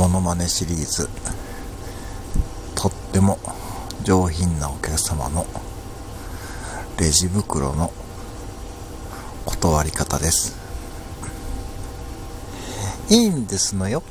モノマネシリーズ。とっても上品なお客様のレジ袋の断り方です。いいんですのよ。